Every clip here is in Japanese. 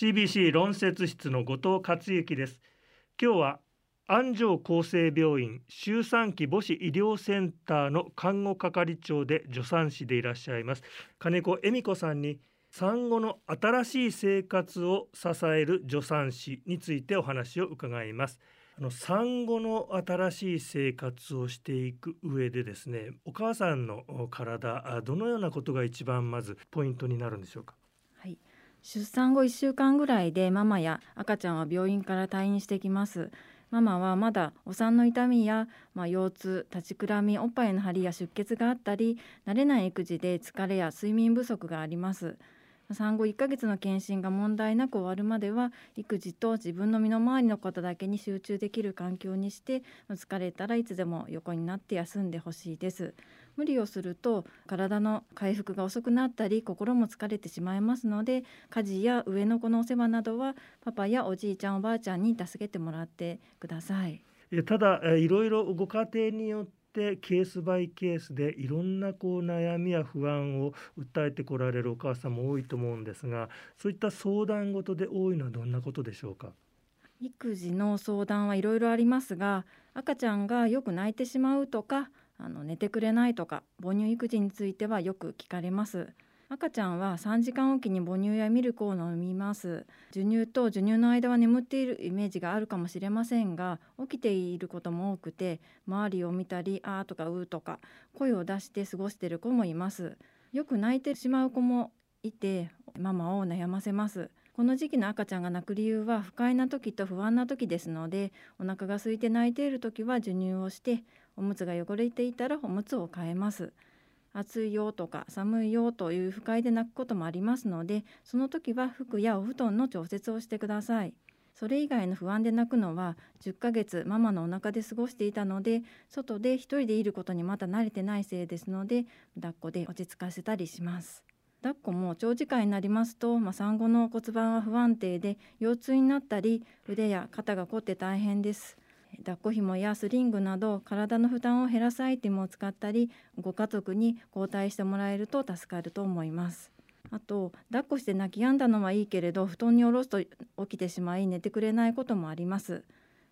CBC 論説室の後藤克之です。今日は安城厚生病院周産期母子医療センターの看護係長で助産師でいらっしゃいます。金子恵美子さんに産後の新しい生活を支える助産師についてお話を伺います。あの産後の新しい生活をしていく上でですねお母さんの体どのようなことが一番まずポイントになるんでしょうか？出産後1週間ぐらいでママや赤ちゃんは病院から退院してきます。ママはまだお産の痛みや、まあ、腰痛立ちくらみおっぱいの張りや出血があったり慣れない育児で疲れや睡眠不足があります。産後1ヶ月の検診が問題なく終わるまでは育児と自分の身の回りのことだけに集中できる環境にして疲れたらいつでも横になって休んでほしいです。無理をすると体の回復が遅くなったり心も疲れてしまいますので家事や上の子のお世話などはパパやおじいちゃんおばあちゃんに助けてもらってください。ただいろいろご家庭によってケースバイケースでいろんなこう悩みや不安を訴えてこられるお母さんも多いと思うんですがそういった相談事で多いのはどんなことでしょうか？育児の相談はいろいろありますが赤ちゃんがよく泣いてしまうとかあの寝てくれないとか母乳育児についてはよく聞かれます。赤ちゃんは3時間おきに母乳やミルクを飲みます。授乳と授乳の間は眠っているイメージがあるかもしれませんが起きていることも多くて周りを見たりあーとかうーとか声を出して過ごしている子もいます。よく泣いてしまう子もいてママを悩ませます。この時期の赤ちゃんが泣く理由は不快な時と不安な時ですのでお腹が空いて泣いている時は授乳をしておむつが汚れていたらおむつを替えます。暑いよとか寒いよという不快で泣くこともありますのでその時は服やお布団の調節をしてください。それ以外の不安で泣くのは10ヶ月ママのお腹で過ごしていたので外で一人でいることにまだ慣れてないせいですので抱っこで落ち着かせたりします。抱っこも長時間になりますと、まあ、産後の骨盤は不安定で腰痛になったり腕や肩が凝って大変です。抱っこ紐やスリングなど体の負担を減らすアイテムを使ったりご家族に交代してもらえると助かると思います。あと抱っこして泣き止んだのはいいけれど布団に下ろすと起きてしまい寝てくれないこともあります。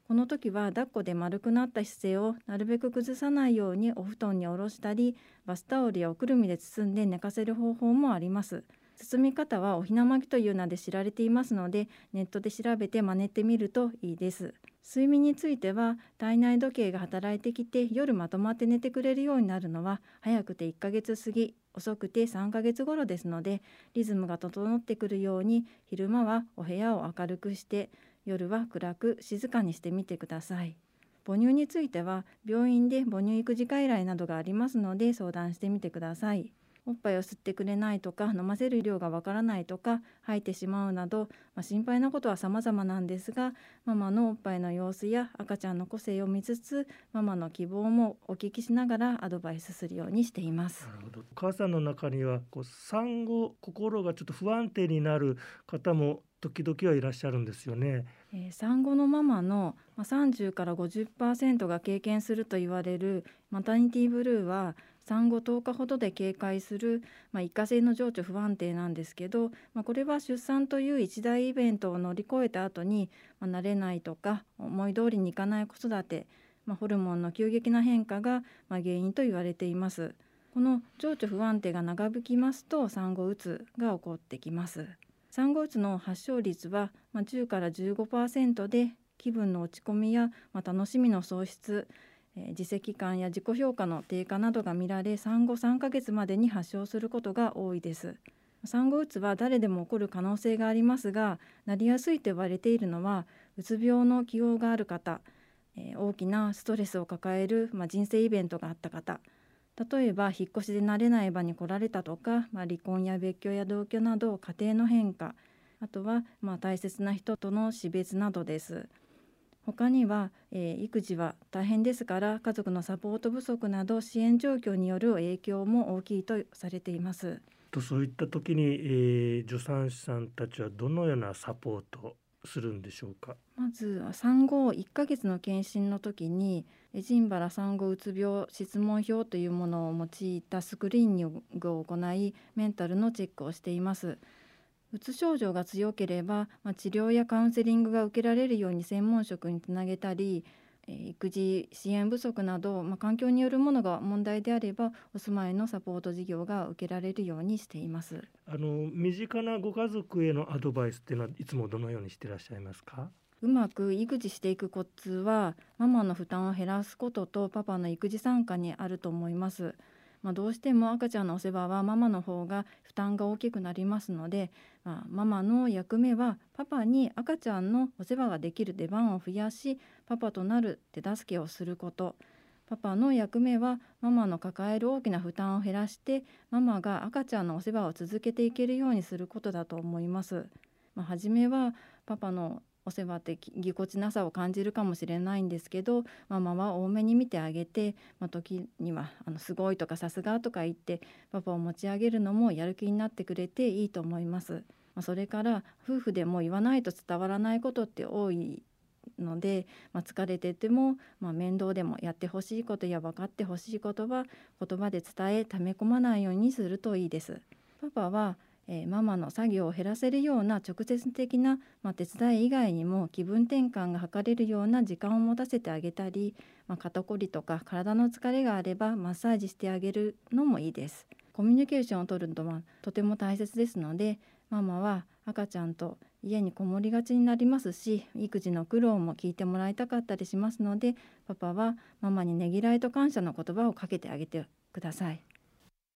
この時は抱っこで丸くなった姿勢をなるべく崩さないようにお布団に下ろしたりバスタオルやおくるみで包んで寝かせる方法もあります。包み方はおひな巻きという名で知られていますのでネットで調べて真似てみるといいです。睡眠については体内時計が働いてきて夜まとまって寝てくれるようになるのは早くて1ヶ月過ぎ遅くて3ヶ月頃ですのでリズムが整ってくるように昼間はお部屋を明るくして夜は暗く静かにしてみてください。母乳については病院で母乳育児外来などがありますので相談してみてください。おっぱいを吸ってくれないとか飲ませる量がわからないとか吐いてしまうなど、まあ、心配なことは様々なんですがママのおっぱいの様子や赤ちゃんの個性を見つつママの希望もお聞きしながらアドバイスするようにしていますなるほどお母さんの中にはこう産後心がちょっと不安定になる方も時々はいらっしゃるんですよね。えー、産後のママの30から50%が経験すると言われるマタニティブルーは産後10日ほどで警戒する、まあ、一過性の情緒不安定なんですけど、まあ、これは出産という一大イベントを乗り越えた後に、まあ、慣れないとか思い通りにいかない子育て、まあ、ホルモンの急激な変化が、まあ、原因と言われています。この情緒不安定が長引きますと産後うつが起こってきます。産後うつの発症率は、まあ、10から15%で気分の落ち込みや、まあ、楽しみの喪失自責感や自己評価の低下などが見られ産後3ヶ月までに発症することが多いです産後うつは誰でも起こる可能性がありますがなりやすいと言われているのはうつ病の起用がある方、え、大きなストレスを抱える、ま、人生イベントがあった方例えば引っ越しで慣れない場に来られたとか、ま、離婚や別居や同居など家庭の変化あとはま大切な人との死別などです。他には、えー、育児は大変ですから家族のサポート不足など支援状況による影響も大きいとされています。とそういった時に、えー、助産師さんたちはどのようなサポートするんでしょうか？まず産後1ヶ月の検診の時にエジンバラ産後うつ病質問票というものを用いたスクリーニングを行いメンタルのチェックをしていますうつ症状が強ければ、まあ、治療やカウンセリングが受けられるように専門職につなげたり育児支援不足など、まあ、環境によるものが問題であればお住まいのサポート事業が受けられるようにしています。あの身近なご家族へのアドバイスっていうのはいつもどのようにしてらっしゃいますか？うまく育児していくコツはママの負担を減らすこととパパの育児参加にあると思いますまあ、どうしても赤ちゃんのお世話はママの方が負担が大きくなりますので、まあ、ママの役目はパパに赤ちゃんのお世話ができる出番を増やしパパとなる手助けをすることパパの役目はママの抱える大きな負担を減らしてママが赤ちゃんのお世話を続けていけるようにすることだと思います。まあ、初めはパパのお世話ってぎこちなさを感じるかもしれないんですけどママは多めに見てあげて、まあ、時にはあの「すごい」とか「さすが」とか言ってパパを持ち上げるのもやる気になってくれていいと思います。まあ、それから夫婦でも言わないと伝わらないことって多いので、まあ、疲れてても、まあ、面倒でもやってほしいことや分かってほしいことは言葉で伝え溜め込まないようにするといいです。パパはえー、ママの作業を減らせるような直接的な、まあ、手伝い以外にも気分転換が図れるような時間を持たせてあげたり、まあ、肩こりとか体の疲れがあればマッサージしてあげるのもいいです。コミュニケーションをとるのはとても大切ですのでママは赤ちゃんと家にこもりがちになりますし育児の苦労も聞いてもらいたかったりしますのでパパはママにねぎらいと感謝の言葉をかけてあげてください。